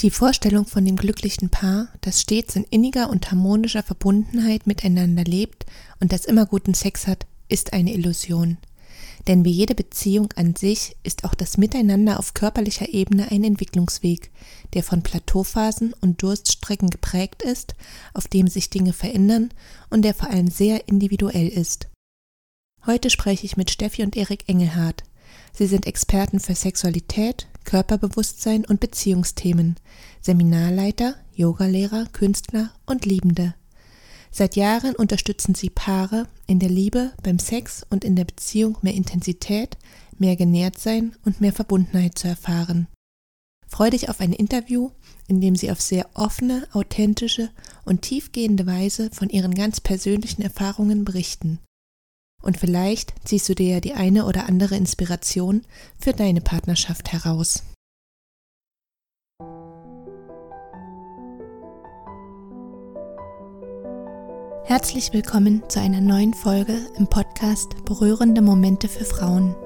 Die Vorstellung von dem glücklichen Paar, das stets in inniger und harmonischer Verbundenheit miteinander lebt und das immer guten Sex hat, ist eine Illusion. Denn wie jede Beziehung an sich ist auch das Miteinander auf körperlicher Ebene ein Entwicklungsweg, der von Plateauphasen und Durststrecken geprägt ist, auf dem sich Dinge verändern und der vor allem sehr individuell ist. Heute spreche ich mit Steffi und Erik Engelhardt. Sie sind Experten für Sexualität, Körperbewusstsein und Beziehungsthemen, Seminarleiter, Yogalehrer, Künstler und Liebende. Seit Jahren unterstützen sie Paare in der Liebe, beim Sex und in der Beziehung mehr Intensität, mehr genährt sein und mehr Verbundenheit zu erfahren. Freu dich auf ein Interview, in dem sie auf sehr offene, authentische und tiefgehende Weise von ihren ganz persönlichen Erfahrungen berichten. Und vielleicht ziehst du dir ja die eine oder andere Inspiration für deine Partnerschaft heraus. Herzlich willkommen zu einer neuen Folge im Podcast Berührende Momente für Frauen.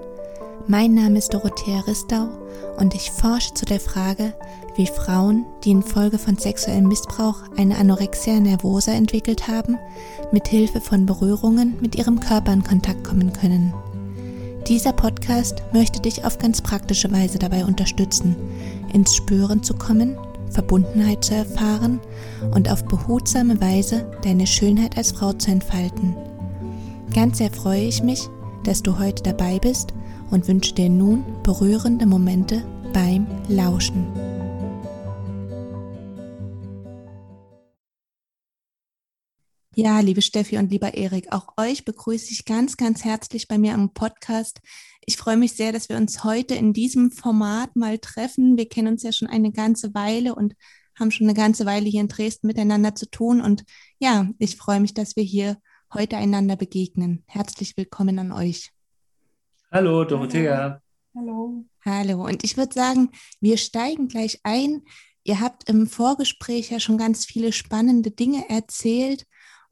Mein Name ist Dorothea Ristau und ich forsche zu der Frage, wie Frauen, die infolge von sexuellem Missbrauch eine Anorexia nervosa entwickelt haben, mit Hilfe von Berührungen mit ihrem Körper in Kontakt kommen können. Dieser Podcast möchte dich auf ganz praktische Weise dabei unterstützen, ins Spüren zu kommen, Verbundenheit zu erfahren und auf behutsame Weise deine Schönheit als Frau zu entfalten. Ganz sehr freue ich mich, dass du heute dabei bist und wünsche dir nun berührende Momente beim Lauschen. Ja, liebe Steffi und lieber Erik, auch euch begrüße ich ganz, ganz herzlich bei mir am Podcast. Ich freue mich sehr, dass wir uns heute in diesem Format mal treffen. Wir kennen uns ja schon eine ganze Weile und haben schon eine ganze Weile hier in Dresden miteinander zu tun. Und ja, ich freue mich, dass wir hier heute einander begegnen. Herzlich willkommen an euch. Hallo, Dorothea. Hallo. Hallo. Und ich würde sagen, wir steigen gleich ein. Ihr habt im Vorgespräch ja schon ganz viele spannende Dinge erzählt.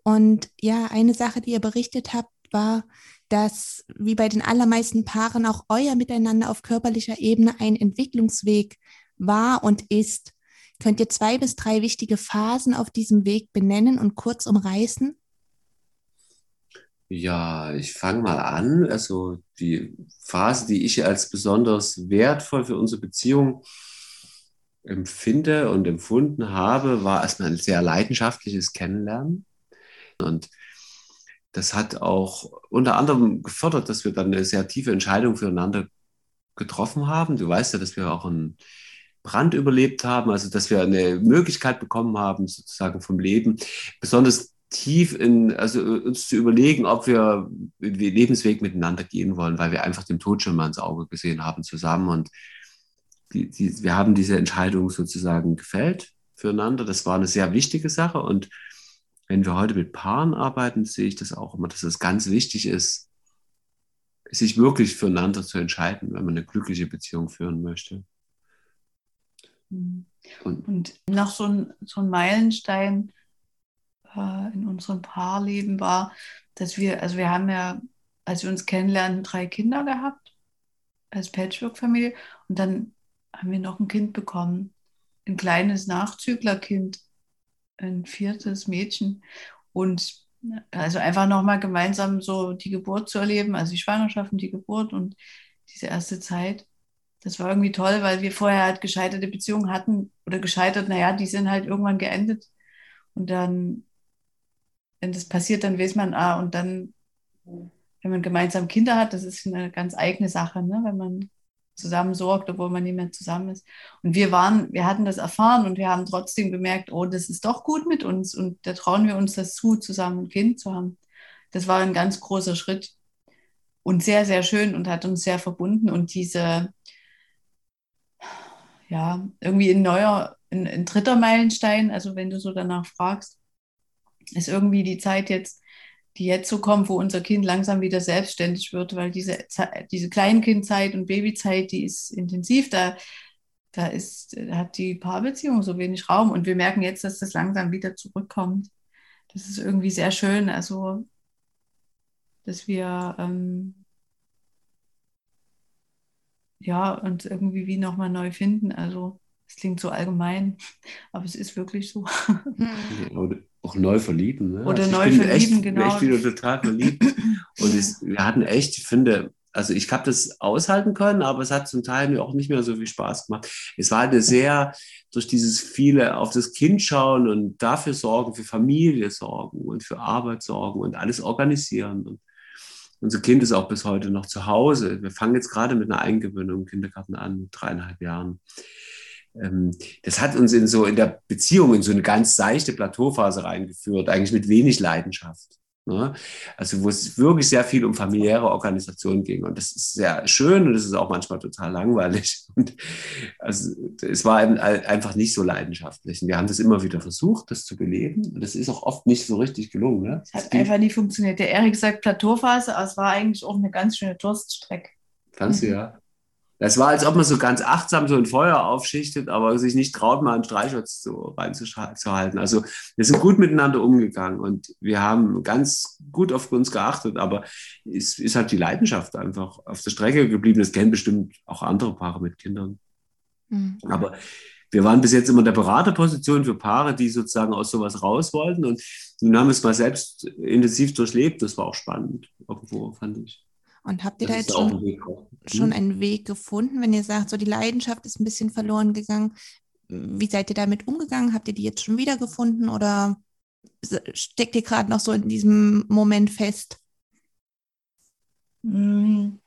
Und ja, eine Sache, die ihr berichtet habt, war, dass wie bei den allermeisten Paaren auch euer Miteinander auf körperlicher Ebene ein Entwicklungsweg war und ist. Könnt ihr zwei bis drei wichtige Phasen auf diesem Weg benennen und kurz umreißen? Ja, ich fange mal an. Also die Phase, die ich als besonders wertvoll für unsere Beziehung empfinde und empfunden habe, war erstmal ein sehr leidenschaftliches Kennenlernen. Und das hat auch unter anderem gefördert, dass wir dann eine sehr tiefe Entscheidung füreinander getroffen haben. Du weißt ja, dass wir auch einen Brand überlebt haben, also dass wir eine Möglichkeit bekommen haben, sozusagen vom Leben, besonders tief in, also uns zu überlegen, ob wir den Lebensweg miteinander gehen wollen, weil wir einfach dem Tod schon mal ins Auge gesehen haben zusammen und die, die, wir haben diese Entscheidung sozusagen gefällt füreinander. Das war eine sehr wichtige Sache und wenn wir heute mit Paaren arbeiten, sehe ich das auch immer, dass es ganz wichtig ist, sich wirklich füreinander zu entscheiden, wenn man eine glückliche Beziehung führen möchte. Und, und noch so ein, so ein Meilenstein in unserem Paarleben war, dass wir, also wir haben ja, als wir uns kennenlernten, drei Kinder gehabt als Patchwork-Familie und dann haben wir noch ein Kind bekommen, ein kleines Nachzüglerkind, ein viertes Mädchen und also einfach nochmal gemeinsam so die Geburt zu erleben, also die Schwangerschaft und die Geburt und diese erste Zeit. Das war irgendwie toll, weil wir vorher halt gescheiterte Beziehungen hatten oder gescheitert, naja, die sind halt irgendwann geendet. Und dann wenn das passiert, dann weiß man, ah, und dann, wenn man gemeinsam Kinder hat, das ist eine ganz eigene Sache, ne? wenn man zusammen sorgt, obwohl man nicht mehr zusammen ist. Und wir waren, wir hatten das erfahren und wir haben trotzdem gemerkt, oh, das ist doch gut mit uns und da trauen wir uns das zu, zusammen ein Kind zu haben. Das war ein ganz großer Schritt und sehr, sehr schön und hat uns sehr verbunden und diese, ja, irgendwie ein neuer, ein, ein dritter Meilenstein, also wenn du so danach fragst, ist irgendwie die Zeit jetzt, die jetzt so kommt, wo unser Kind langsam wieder selbstständig wird, weil diese, diese Kleinkindzeit und Babyzeit, die ist intensiv, da, da, ist, da hat die Paarbeziehung so wenig Raum und wir merken jetzt, dass das langsam wieder zurückkommt. Das ist irgendwie sehr schön, also dass wir ähm, ja uns irgendwie wie nochmal neu finden. Also Das klingt so allgemein, aber es ist wirklich so. Oder auch neu verlieben. Ne? Oder also neu verlieben, echt, genau. Echt wieder total verliebt. Und es, wir hatten echt, ich finde, also ich habe das aushalten können, aber es hat zum Teil mir auch nicht mehr so viel Spaß gemacht. Es war eine sehr, durch dieses viele auf das Kind schauen und dafür sorgen, für Familie sorgen und für Arbeit sorgen und alles organisieren. Und unser Kind ist auch bis heute noch zu Hause. Wir fangen jetzt gerade mit einer Eingewöhnung im Kindergarten an, dreieinhalb Jahren. Ähm, das hat uns in so in der Beziehung in so eine ganz seichte Plateauphase reingeführt, eigentlich mit wenig Leidenschaft. Ne? Also wo es wirklich sehr viel um familiäre Organisation ging. Und das ist sehr schön und es ist auch manchmal total langweilig. Und also es war einfach nicht so leidenschaftlich. Und wir haben das immer wieder versucht, das zu beleben. Und das ist auch oft nicht so richtig gelungen. Ne? Es hat einfach nie funktioniert. Der Erik sagt Plateauphase, aber es war eigentlich auch eine ganz schöne Durststrecke. Kannst du ja. Das war, als ob man so ganz achtsam so ein Feuer aufschichtet, aber sich nicht traut, mal einen Streichholz so reinzuhalten. Also wir sind gut miteinander umgegangen und wir haben ganz gut auf uns geachtet, aber es ist halt die Leidenschaft einfach auf der Strecke geblieben. Das kennen bestimmt auch andere Paare mit Kindern. Mhm. Aber wir waren bis jetzt immer in der Beraterposition für Paare, die sozusagen aus sowas raus wollten. Und nun haben wir es mal selbst intensiv durchlebt. Das war auch spannend, irgendwo, fand ich. Und habt ihr das da jetzt schon, ein schon einen Weg gefunden, wenn ihr sagt, so die Leidenschaft ist ein bisschen verloren gegangen? Wie seid ihr damit umgegangen? Habt ihr die jetzt schon wiedergefunden oder steckt ihr gerade noch so in diesem Moment fest? Hm.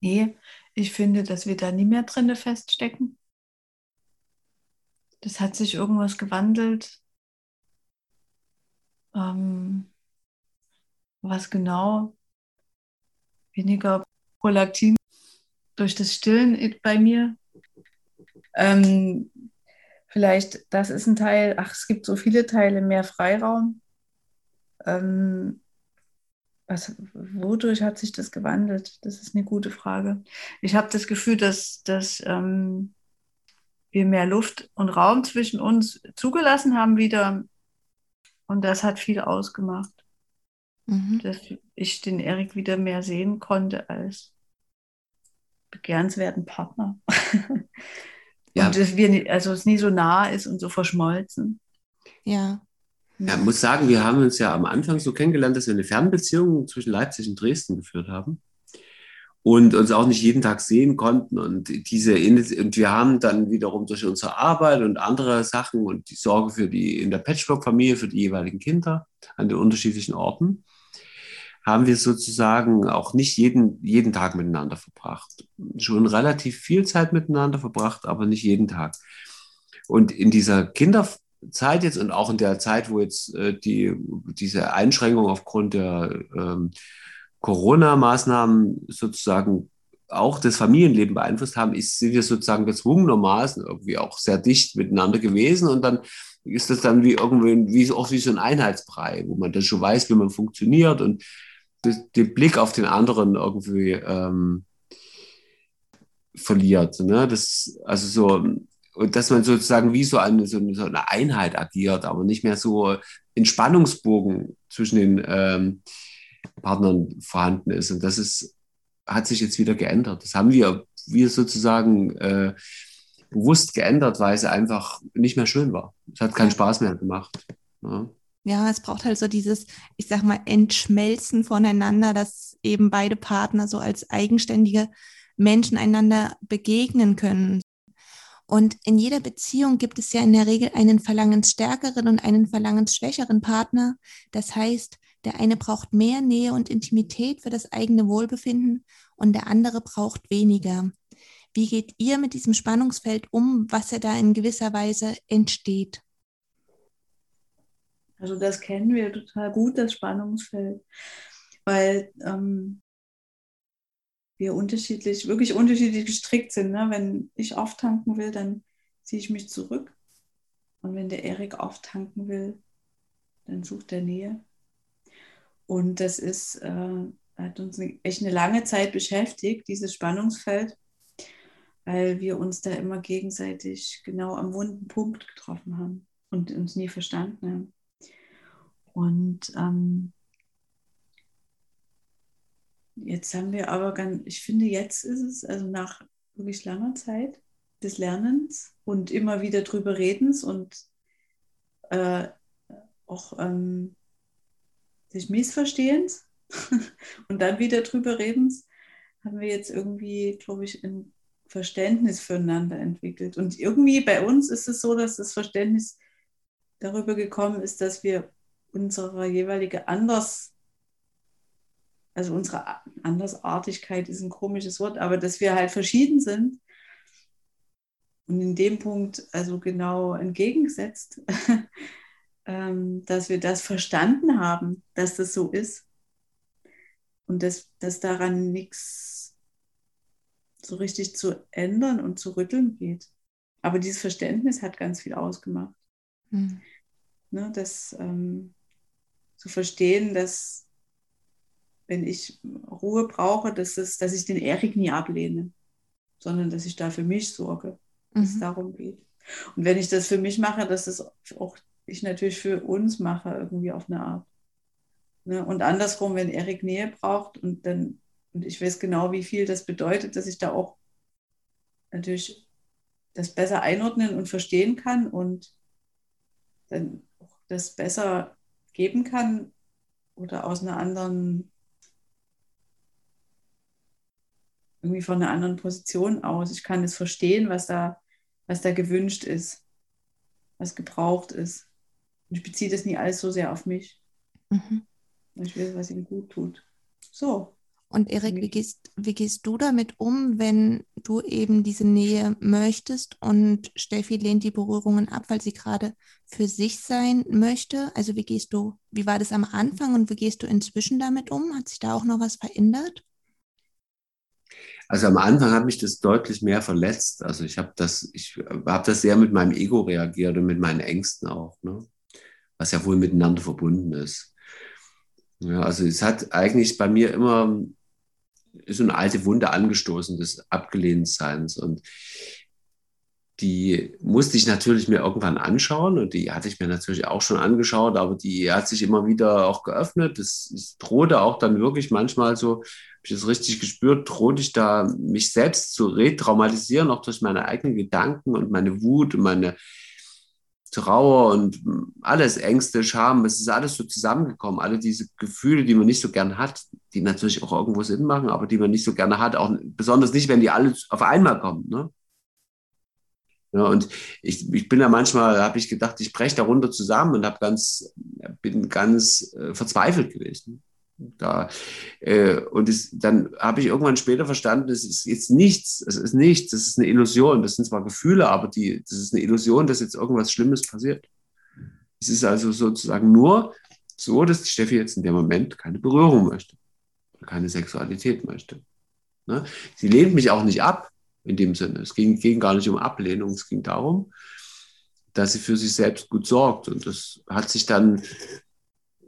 Nee, ich finde, dass wir da nie mehr drin feststecken. Das hat sich irgendwas gewandelt. Ähm, was genau weniger Prolaktin durch das Stillen bei mir. Ähm, vielleicht, das ist ein Teil, ach, es gibt so viele Teile, mehr Freiraum. Ähm, was, wodurch hat sich das gewandelt? Das ist eine gute Frage. Ich habe das Gefühl, dass, dass ähm, wir mehr Luft und Raum zwischen uns zugelassen haben wieder. Und das hat viel ausgemacht. Mhm. Dass ich den Erik wieder mehr sehen konnte als begehrenswerten Partner. ja. Und dass wir, also es nie so nah ist und so verschmolzen. Ja. Ja, ich muss sagen, wir haben uns ja am Anfang so kennengelernt, dass wir eine Fernbeziehung zwischen Leipzig und Dresden geführt haben und uns auch nicht jeden Tag sehen konnten. Und diese und wir haben dann wiederum durch unsere Arbeit und andere Sachen und die Sorge für die in der Patchwork-Familie für die jeweiligen Kinder an den unterschiedlichen Orten haben wir sozusagen auch nicht jeden, jeden Tag miteinander verbracht. Schon relativ viel Zeit miteinander verbracht, aber nicht jeden Tag. Und in dieser Kinderzeit jetzt und auch in der Zeit, wo jetzt äh, die, diese Einschränkung aufgrund der ähm, Corona-Maßnahmen sozusagen auch das Familienleben beeinflusst haben, ist, sind wir sozusagen gezwungenermaßen irgendwie auch sehr dicht miteinander gewesen und dann ist das dann wie irgendwie, wie, auch wie so ein Einheitsbrei, wo man dann schon weiß, wie man funktioniert und den Blick auf den anderen irgendwie ähm, verliert. Ne? Das, also so, und dass man sozusagen wie so eine, so eine Einheit agiert, aber nicht mehr so in Spannungsbogen zwischen den ähm, Partnern vorhanden ist. Und das ist, hat sich jetzt wieder geändert. Das haben wir, wir sozusagen äh, bewusst geändert, weil es einfach nicht mehr schön war. Es hat keinen Spaß mehr gemacht. Ja ja, es braucht halt so dieses, ich sag mal, Entschmelzen voneinander, dass eben beide Partner so als eigenständige Menschen einander begegnen können. Und in jeder Beziehung gibt es ja in der Regel einen verlangensstärkeren und einen verlangensschwächeren Partner. Das heißt, der eine braucht mehr Nähe und Intimität für das eigene Wohlbefinden und der andere braucht weniger. Wie geht ihr mit diesem Spannungsfeld um, was ja da in gewisser Weise entsteht? Also das kennen wir total gut, das Spannungsfeld, weil ähm, wir unterschiedlich, wirklich unterschiedlich gestrickt sind. Ne? Wenn ich auftanken will, dann ziehe ich mich zurück. Und wenn der Erik auftanken will, dann sucht er Nähe. Und das ist, äh, hat uns echt eine lange Zeit beschäftigt, dieses Spannungsfeld, weil wir uns da immer gegenseitig genau am wunden Punkt getroffen haben und uns nie verstanden haben. Und ähm, jetzt haben wir aber ganz, ich finde, jetzt ist es, also nach wirklich langer Zeit, des Lernens und immer wieder drüber redens und äh, auch ähm, sich Missverstehens und dann wieder drüber redens, haben wir jetzt irgendwie, glaube ich, ein Verständnis füreinander entwickelt. Und irgendwie bei uns ist es so, dass das Verständnis darüber gekommen ist, dass wir unsere jeweilige Anders, also unsere Andersartigkeit ist ein komisches Wort, aber dass wir halt verschieden sind und in dem Punkt also genau entgegengesetzt, ähm, dass wir das verstanden haben, dass das so ist und dass, dass daran nichts so richtig zu ändern und zu rütteln geht. Aber dieses Verständnis hat ganz viel ausgemacht. Mhm. Ne, das ähm, zu verstehen, dass wenn ich Ruhe brauche, dass, es, dass ich den Erik nie ablehne, sondern dass ich da für mich sorge, dass mhm. es darum geht. Und wenn ich das für mich mache, dass es auch ich natürlich für uns mache, irgendwie auf eine Art. Ne? Und andersrum, wenn Erik Nähe braucht und dann, und ich weiß genau, wie viel das bedeutet, dass ich da auch natürlich das besser einordnen und verstehen kann und dann auch das besser geben kann oder aus einer anderen, irgendwie von einer anderen Position aus. Ich kann es verstehen, was da, was da gewünscht ist, was gebraucht ist. Und ich beziehe das nie alles so sehr auf mich. Mhm. Ich will, was ihm gut tut. So. Und Erik, wie gehst, wie gehst du damit um, wenn du eben diese Nähe möchtest und Steffi lehnt die Berührungen ab, weil sie gerade für sich sein möchte? Also wie gehst du, wie war das am Anfang und wie gehst du inzwischen damit um? Hat sich da auch noch was verändert? Also am Anfang hat mich das deutlich mehr verletzt. Also ich habe das, ich habe das sehr mit meinem Ego reagiert und mit meinen Ängsten auch, ne? was ja wohl miteinander verbunden ist. Ja, also es hat eigentlich bei mir immer so eine alte Wunde angestoßen des Abgelehntseins und die musste ich natürlich mir irgendwann anschauen und die hatte ich mir natürlich auch schon angeschaut, aber die hat sich immer wieder auch geöffnet. Es drohte auch dann wirklich manchmal so, habe ich das richtig gespürt, drohte ich da mich selbst zu retraumatisieren, auch durch meine eigenen Gedanken und meine Wut und meine Trauer und alles, Ängste, Scham, es ist alles so zusammengekommen. Alle diese Gefühle, die man nicht so gern hat, die natürlich auch irgendwo Sinn machen, aber die man nicht so gerne hat, auch besonders nicht, wenn die alle auf einmal kommen. Ne? Ja, und ich, ich bin da manchmal, habe ich gedacht, ich breche darunter zusammen und habe ganz, bin ganz äh, verzweifelt gewesen. Da, äh, und es, dann habe ich irgendwann später verstanden, es ist jetzt nichts, es ist nichts, es ist eine Illusion. Das sind zwar Gefühle, aber die, das ist eine Illusion, dass jetzt irgendwas Schlimmes passiert. Es ist also sozusagen nur so, dass die Steffi jetzt in dem Moment keine Berührung möchte, keine Sexualität möchte. Ne? Sie lehnt mich auch nicht ab in dem Sinne. Es ging, ging gar nicht um Ablehnung, es ging darum, dass sie für sich selbst gut sorgt. Und das hat sich dann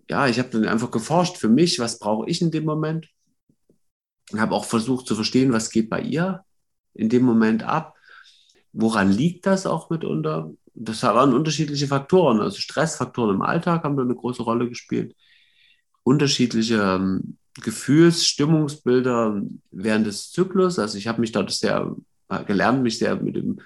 ja, ich habe dann einfach geforscht für mich, was brauche ich in dem Moment. Und habe auch versucht zu verstehen, was geht bei ihr in dem Moment ab. Woran liegt das auch mitunter? Das waren unterschiedliche Faktoren. Also Stressfaktoren im Alltag haben da eine große Rolle gespielt. Unterschiedliche ähm, Gefühls-, Stimmungsbilder während des Zyklus. Also ich habe mich dort sehr äh, gelernt, mich sehr mit dem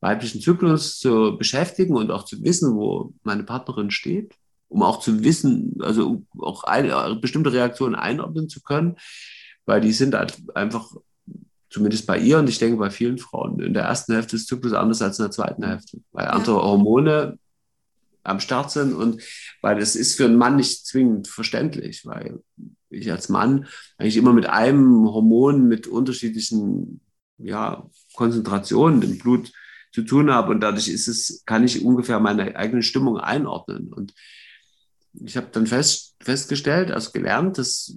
weiblichen Zyklus zu beschäftigen und auch zu wissen, wo meine Partnerin steht um auch zu wissen, also auch eine, bestimmte Reaktionen einordnen zu können, weil die sind halt einfach, zumindest bei ihr und ich denke bei vielen Frauen, in der ersten Hälfte des Zyklus anders als in der zweiten Hälfte, weil andere Hormone am Start sind und weil das ist für einen Mann nicht zwingend verständlich, weil ich als Mann eigentlich immer mit einem Hormon mit unterschiedlichen ja, Konzentrationen im Blut zu tun habe und dadurch ist es, kann ich ungefähr meine eigene Stimmung einordnen und ich habe dann fest, festgestellt, also gelernt, dass,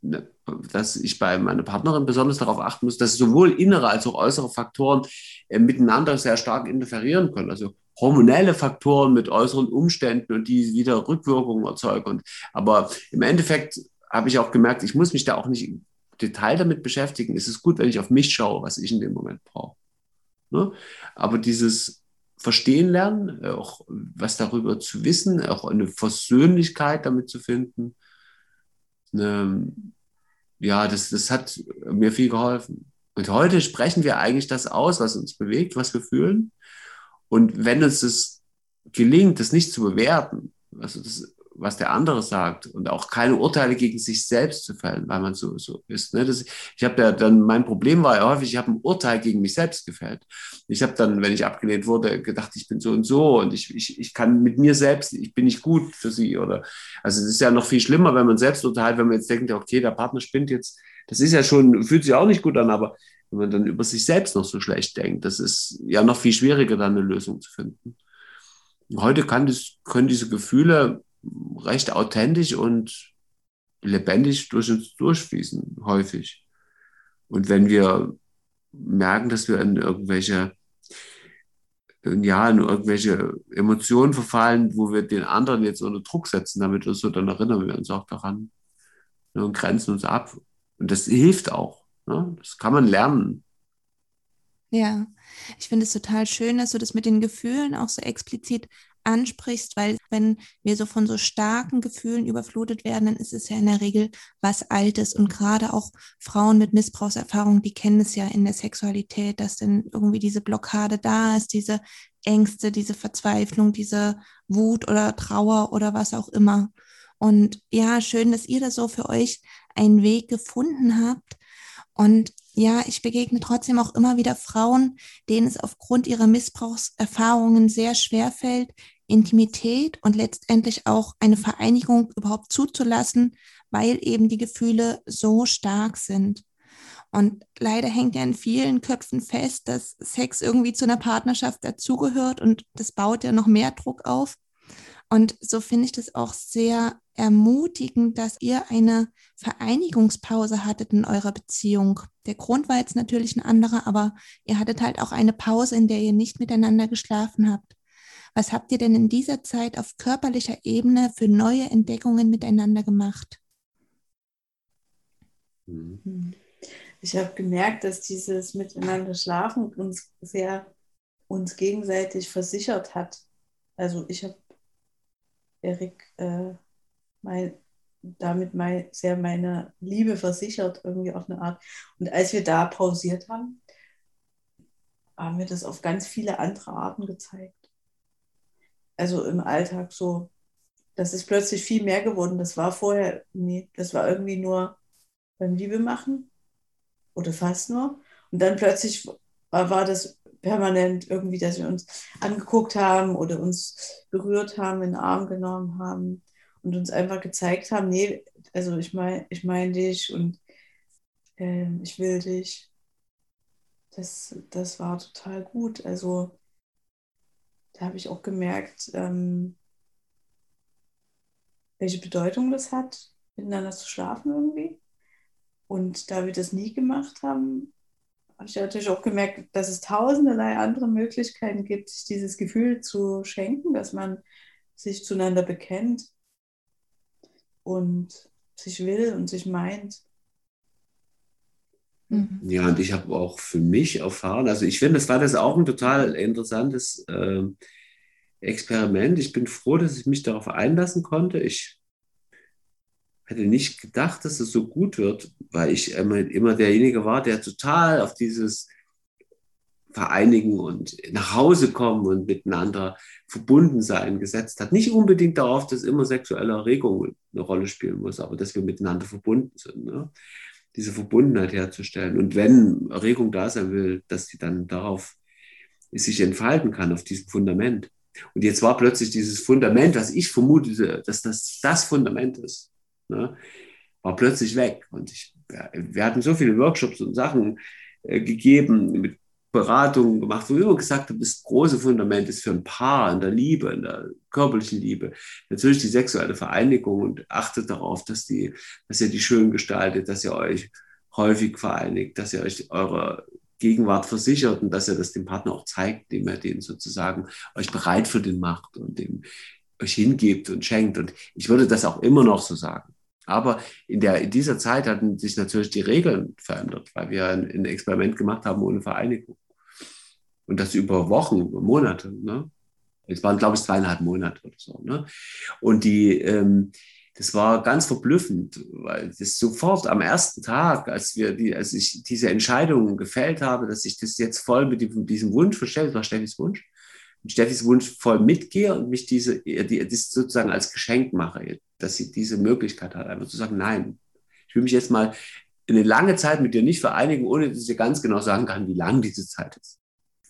ne, dass ich bei meiner Partnerin besonders darauf achten muss, dass sowohl innere als auch äußere Faktoren äh, miteinander sehr stark interferieren können. Also hormonelle Faktoren mit äußeren Umständen und die wieder Rückwirkungen erzeugen. Und, aber im Endeffekt habe ich auch gemerkt, ich muss mich da auch nicht im Detail damit beschäftigen. Es ist gut, wenn ich auf mich schaue, was ich in dem Moment brauche. Ne? Aber dieses verstehen lernen, auch was darüber zu wissen, auch eine Versöhnlichkeit damit zu finden. Eine, ja, das, das hat mir viel geholfen. Und heute sprechen wir eigentlich das aus, was uns bewegt, was wir fühlen. Und wenn uns es gelingt, das nicht zu bewerten, also das, was der andere sagt und auch keine Urteile gegen sich selbst zu fällen, weil man so, so ist. Ne? Das, ich habe ja dann, mein Problem war ja häufig, ich habe ein Urteil gegen mich selbst gefällt. Ich habe dann, wenn ich abgelehnt wurde, gedacht, ich bin so und so und ich, ich, ich kann mit mir selbst, ich bin nicht gut für sie oder, also es ist ja noch viel schlimmer, wenn man selbst urteilt, wenn man jetzt denkt, okay, der Partner spinnt jetzt, das ist ja schon, fühlt sich auch nicht gut an, aber wenn man dann über sich selbst noch so schlecht denkt, das ist ja noch viel schwieriger, dann eine Lösung zu finden. Heute kann das, können diese Gefühle recht authentisch und lebendig durch uns durchfließen, häufig. Und wenn wir merken, dass wir in irgendwelche, ja, in irgendwelche Emotionen verfallen, wo wir den anderen jetzt unter Druck setzen, damit wir so, dann erinnern wir uns auch daran ne, und grenzen uns ab. Und das hilft auch. Ne? Das kann man lernen. Ja, ich finde es total schön, dass du das mit den Gefühlen auch so explizit ansprichst, weil wenn wir so von so starken Gefühlen überflutet werden, dann ist es ja in der Regel was Altes. Und gerade auch Frauen mit Missbrauchserfahrung, die kennen es ja in der Sexualität, dass dann irgendwie diese Blockade da ist, diese Ängste, diese Verzweiflung, diese Wut oder Trauer oder was auch immer. Und ja, schön, dass ihr da so für euch einen Weg gefunden habt. Und ja, ich begegne trotzdem auch immer wieder Frauen, denen es aufgrund ihrer Missbrauchserfahrungen sehr schwer fällt, Intimität und letztendlich auch eine Vereinigung überhaupt zuzulassen, weil eben die Gefühle so stark sind. Und leider hängt ja in vielen Köpfen fest, dass Sex irgendwie zu einer Partnerschaft dazugehört und das baut ja noch mehr Druck auf. Und so finde ich das auch sehr ermutigend, dass ihr eine Vereinigungspause hattet in eurer Beziehung. Der Grund war jetzt natürlich ein anderer, aber ihr hattet halt auch eine Pause, in der ihr nicht miteinander geschlafen habt. Was habt ihr denn in dieser Zeit auf körperlicher Ebene für neue Entdeckungen miteinander gemacht? Mhm. Ich habe gemerkt, dass dieses Miteinander schlafen uns sehr uns gegenseitig versichert hat. Also ich habe Erik äh, mein, damit mein, sehr meine Liebe versichert, irgendwie auf eine Art. Und als wir da pausiert haben, haben wir das auf ganz viele andere Arten gezeigt. Also im Alltag so. Das ist plötzlich viel mehr geworden. Das war vorher, nee, das war irgendwie nur beim Liebe machen oder fast nur. Und dann plötzlich war, war das permanent irgendwie, dass wir uns angeguckt haben oder uns berührt haben, in den Arm genommen haben und uns einfach gezeigt haben, nee, also ich meine ich mein dich und äh, ich will dich. Das, das war total gut. Also da habe ich auch gemerkt, ähm, welche Bedeutung das hat, miteinander zu schlafen irgendwie. Und da wir das nie gemacht haben, habe ich natürlich auch gemerkt, dass es tausenderlei andere Möglichkeiten gibt, sich dieses Gefühl zu schenken, dass man sich zueinander bekennt und sich will und sich meint. Mhm. Ja, und ich habe auch für mich erfahren, also ich finde, das war das auch ein total interessantes äh, Experiment. Ich bin froh, dass ich mich darauf einlassen konnte. Ich hätte nicht gedacht, dass es so gut wird, weil ich immer, derjenige war, der total auf dieses Vereinigen und nach Hause kommen und miteinander verbunden sein gesetzt hat. Nicht unbedingt darauf, dass immer sexuelle Erregung eine Rolle spielen muss, aber dass wir miteinander verbunden sind. Ne? Diese Verbundenheit herzustellen. Und wenn Erregung da sein will, dass sie dann darauf sich entfalten kann, auf diesem Fundament. Und jetzt war plötzlich dieses Fundament, was ich vermutete, dass das das Fundament ist ne, war plötzlich weg. Und ich, wir hatten so viele Workshops und Sachen äh, gegeben, mit Beratungen gemacht, wo ich immer gesagt habe, das große Fundament ist für ein Paar in der Liebe, in der körperlichen Liebe, natürlich die sexuelle Vereinigung und achtet darauf, dass, die, dass ihr die schön gestaltet, dass ihr euch häufig vereinigt, dass ihr euch eure Gegenwart versichert und dass ihr das dem Partner auch zeigt, indem er den sozusagen euch bereit für den macht und dem euch hingebt und schenkt. Und ich würde das auch immer noch so sagen. Aber in, der, in dieser Zeit hatten sich natürlich die Regeln verändert, weil wir ein, ein Experiment gemacht haben ohne Vereinigung. Und das über Wochen, über Monate. Ne? Es waren, glaube ich, zweieinhalb Monate oder so. Ne? Und die, ähm, das war ganz verblüffend, weil das sofort am ersten Tag, als wir die, als ich diese Entscheidung gefällt habe, dass ich das jetzt voll mit diesem, diesem Wunsch verstelle, das war Steffis Wunsch, mit Steffis Wunsch voll mitgehe und mich diese, die, das sozusagen als Geschenk mache, dass sie diese Möglichkeit hat, einfach zu sagen, nein, ich will mich jetzt mal eine lange Zeit mit dir nicht vereinigen, ohne dass ich dir ganz genau sagen kann, wie lang diese Zeit ist.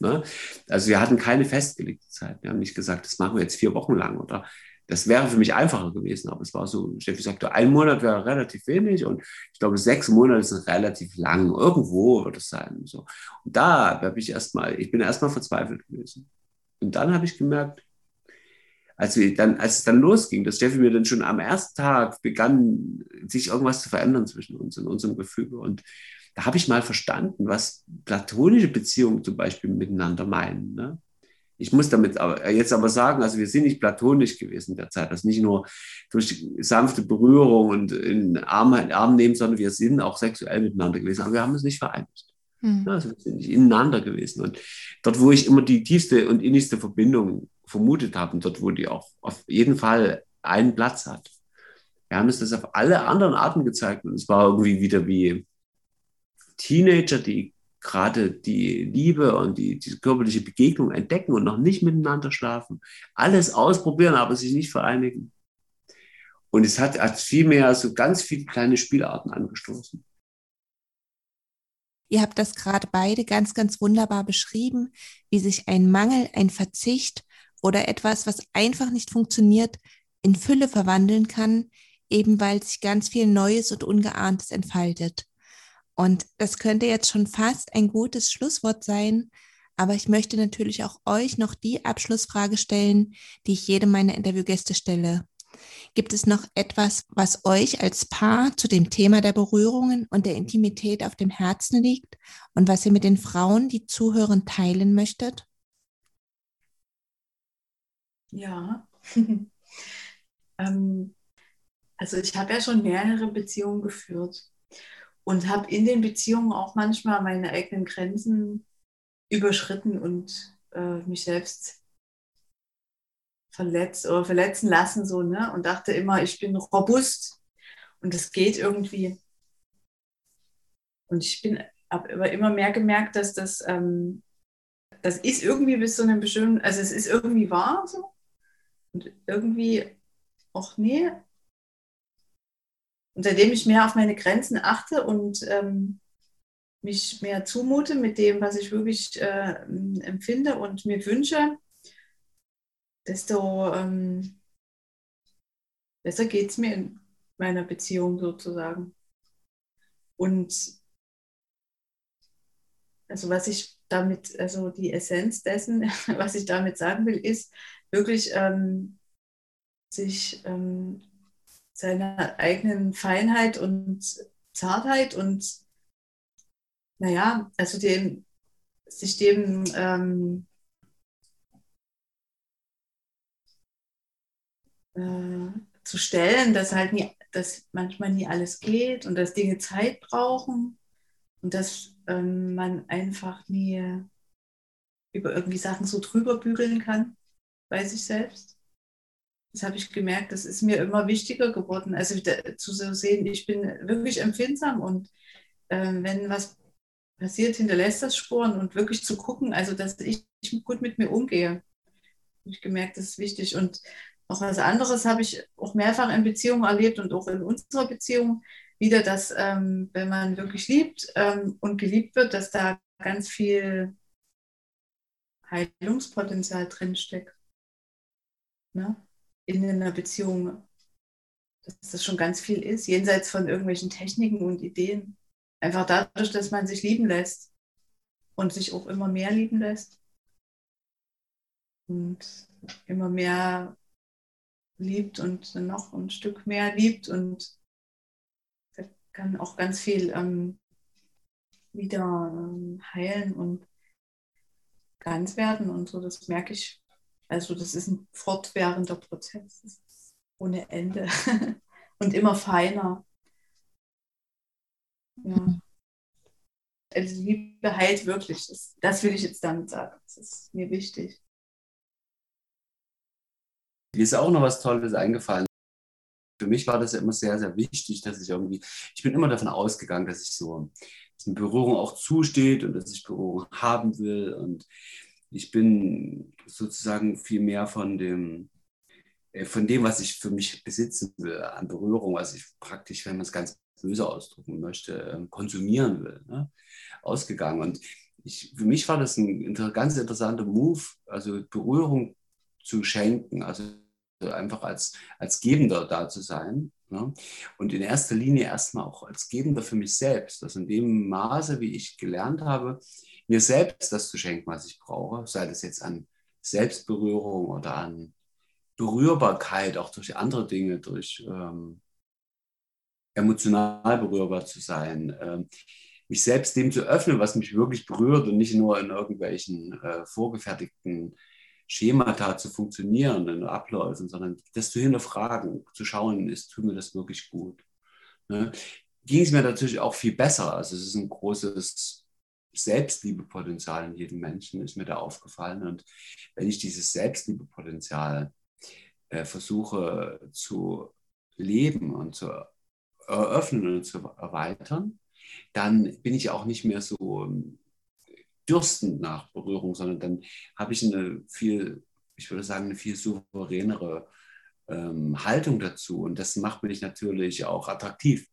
Ne? Also wir hatten keine festgelegte Zeit. Wir haben nicht gesagt, das machen wir jetzt vier Wochen lang oder das wäre für mich einfacher gewesen, aber es war so, Steffi sagte, ein Monat wäre relativ wenig und ich glaube, sechs Monate sind relativ lang. Irgendwo wird es sein. So. Und da habe ich erstmal, ich bin erstmal verzweifelt gewesen. Und dann habe ich gemerkt, als, wir dann, als es dann losging, dass Steffi mir dann schon am ersten Tag begann, sich irgendwas zu verändern zwischen uns in unserem Gefüge. Und da habe ich mal verstanden, was platonische Beziehungen zum Beispiel miteinander meinen. Ne? Ich muss damit aber, jetzt aber sagen, also wir sind nicht platonisch gewesen derzeit, das nicht nur durch sanfte Berührung und in Arm, in Arm nehmen, sondern wir sind auch sexuell miteinander gewesen, aber wir haben uns nicht vereinigt. Mhm. Also wir sind nicht ineinander gewesen. Und dort, wo ich immer die tiefste und innigste Verbindung vermutet habe und dort, wo die auch auf jeden Fall einen Platz hat. Wir haben uns das auf alle anderen Arten gezeigt und es war irgendwie wieder wie Teenager, die gerade die Liebe und die, die körperliche Begegnung entdecken und noch nicht miteinander schlafen, alles ausprobieren, aber sich nicht vereinigen. Und es hat, hat vielmehr so ganz viele kleine Spielarten angestoßen. Ihr habt das gerade beide ganz, ganz wunderbar beschrieben, wie sich ein Mangel, ein Verzicht oder etwas, was einfach nicht funktioniert, in Fülle verwandeln kann, eben weil sich ganz viel Neues und Ungeahntes entfaltet. Und das könnte jetzt schon fast ein gutes Schlusswort sein, aber ich möchte natürlich auch euch noch die Abschlussfrage stellen, die ich jedem meiner Interviewgäste stelle. Gibt es noch etwas, was euch als Paar zu dem Thema der Berührungen und der Intimität auf dem Herzen liegt und was ihr mit den Frauen, die zuhören, teilen möchtet? Ja. ähm, also ich habe ja schon mehrere Beziehungen geführt und habe in den Beziehungen auch manchmal meine eigenen Grenzen überschritten und äh, mich selbst verletzt oder verletzen lassen so ne? Und dachte immer ich bin robust und es geht irgendwie. Und ich bin habe aber immer mehr gemerkt dass das ähm, das ist irgendwie bis zu einem bestimmten also es ist irgendwie wahr so. Und irgendwie auch nee. Und seitdem ich mehr auf meine Grenzen achte und ähm, mich mehr zumute mit dem, was ich wirklich äh, empfinde und mir wünsche, desto ähm, besser geht es mir in meiner Beziehung sozusagen. Und also was ich damit, also die Essenz dessen, was ich damit sagen will, ist wirklich ähm, sich ähm, seiner eigenen Feinheit und Zartheit und naja, also dem, sich dem ähm, äh, zu stellen, dass halt nie, dass manchmal nie alles geht und dass Dinge Zeit brauchen und dass ähm, man einfach nie über irgendwie Sachen so drüber bügeln kann bei sich selbst. Das habe ich gemerkt, das ist mir immer wichtiger geworden. Also zu sehen, ich bin wirklich empfindsam und äh, wenn was passiert, hinterlässt das Spuren und wirklich zu gucken, also dass ich gut mit mir umgehe. Habe ich gemerkt, das ist wichtig. Und auch was anderes habe ich auch mehrfach in Beziehungen erlebt und auch in unserer Beziehung wieder, dass ähm, wenn man wirklich liebt ähm, und geliebt wird, dass da ganz viel Heilungspotenzial drinsteckt. Ne? in einer Beziehung, dass das schon ganz viel ist, jenseits von irgendwelchen Techniken und Ideen. Einfach dadurch, dass man sich lieben lässt und sich auch immer mehr lieben lässt und immer mehr liebt und noch ein Stück mehr liebt und kann auch ganz viel ähm, wieder ähm, heilen und ganz werden und so. Das merke ich also das ist ein fortwährender Prozess, ohne Ende und immer feiner. Ja. Also Liebe heilt wirklich. Das, das will ich jetzt damit sagen. Das ist mir wichtig. Mir ist auch noch was Tolles eingefallen. für mich war das ja immer sehr, sehr wichtig, dass ich irgendwie, ich bin immer davon ausgegangen, dass ich so, dass eine Berührung auch zusteht und dass ich Berührung haben will. Und ich bin sozusagen viel mehr von dem, äh, von dem, was ich für mich besitzen will, an Berührung, was ich praktisch, wenn man es ganz böse ausdrücken möchte, ähm, konsumieren will, ne? ausgegangen. Und ich, für mich war das ein ganz interessanter Move, also Berührung zu schenken, also einfach als, als Gebender da zu sein. Ne? Und in erster Linie erstmal auch als Gebender für mich selbst. Also in dem Maße, wie ich gelernt habe, mir selbst das zu schenken, was ich brauche, sei das jetzt an Selbstberührung oder an Berührbarkeit, auch durch andere Dinge, durch ähm, emotional berührbar zu sein, ähm, mich selbst dem zu öffnen, was mich wirklich berührt und nicht nur in irgendwelchen äh, vorgefertigten Schemata zu funktionieren, in Abläufen, sondern das zu hinterfragen, zu schauen, ist, tut mir das wirklich gut. Ne? Ging es mir natürlich auch viel besser. Also es ist ein großes Selbstliebepotenzial in jedem Menschen, ist mir da aufgefallen. Und wenn ich dieses Selbstliebepotenzial äh, versuche zu leben und zu eröffnen und zu erweitern, dann bin ich auch nicht mehr so ähm, dürstend nach Berührung, sondern dann habe ich eine viel, ich würde sagen, eine viel souveränere ähm, Haltung dazu. Und das macht mich natürlich auch attraktiv.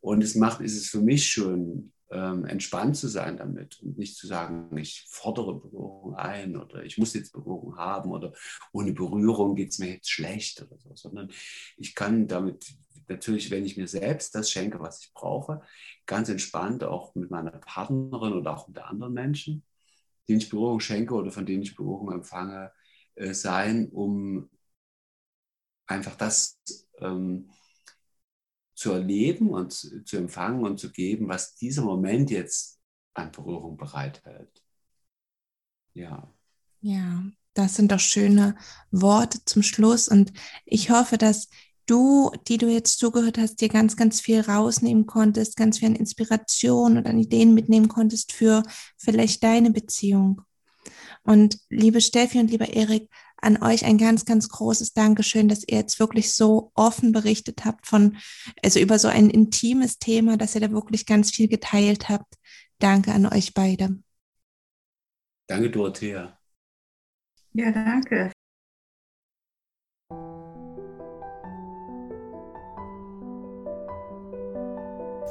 Und es macht, ist es für mich schön, ähm, entspannt zu sein damit und nicht zu sagen, ich fordere Berührung ein oder ich muss jetzt Berührung haben oder ohne Berührung geht es mir jetzt schlecht oder so, sondern ich kann damit natürlich, wenn ich mir selbst das schenke, was ich brauche, ganz entspannt auch mit meiner Partnerin oder auch mit anderen Menschen, denen ich Berührung schenke oder von denen ich Berührung empfange, äh, sein, um einfach das ähm, zu erleben und zu empfangen und zu geben, was dieser Moment jetzt an Berührung bereithält. Ja. Ja, das sind doch schöne Worte zum Schluss und ich hoffe, dass du, die du jetzt zugehört hast, dir ganz, ganz viel rausnehmen konntest, ganz viel an Inspiration und an Ideen mitnehmen konntest für vielleicht deine Beziehung. Und liebe Steffi und lieber Erik, an euch ein ganz, ganz großes Dankeschön, dass ihr jetzt wirklich so offen berichtet habt von, also über so ein intimes Thema, dass ihr da wirklich ganz viel geteilt habt. Danke an euch beide. Danke, Dorothea. Ja, danke.